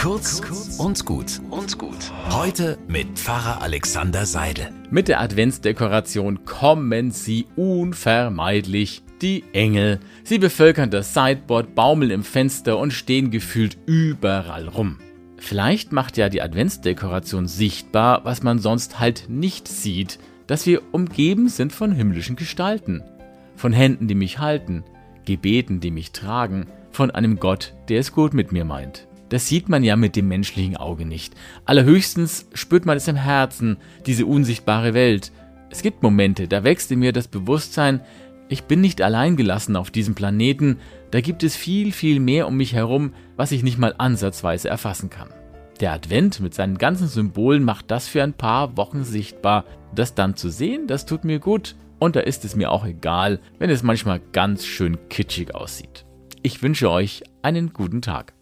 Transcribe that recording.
Kurz und gut und gut. Heute mit Pfarrer Alexander Seidel. Mit der Adventsdekoration kommen sie unvermeidlich. Die Engel. Sie bevölkern das Sideboard, baumeln im Fenster und stehen gefühlt überall rum. Vielleicht macht ja die Adventsdekoration sichtbar, was man sonst halt nicht sieht, dass wir umgeben sind von himmlischen Gestalten, von Händen, die mich halten, Gebeten, die mich tragen, von einem Gott, der es gut mit mir meint. Das sieht man ja mit dem menschlichen Auge nicht. Allerhöchstens spürt man es im Herzen, diese unsichtbare Welt. Es gibt Momente, da wächst in mir das Bewusstsein, ich bin nicht allein gelassen auf diesem Planeten, da gibt es viel, viel mehr um mich herum, was ich nicht mal ansatzweise erfassen kann. Der Advent mit seinen ganzen Symbolen macht das für ein paar Wochen sichtbar. Das dann zu sehen, das tut mir gut. Und da ist es mir auch egal, wenn es manchmal ganz schön kitschig aussieht. Ich wünsche euch einen guten Tag.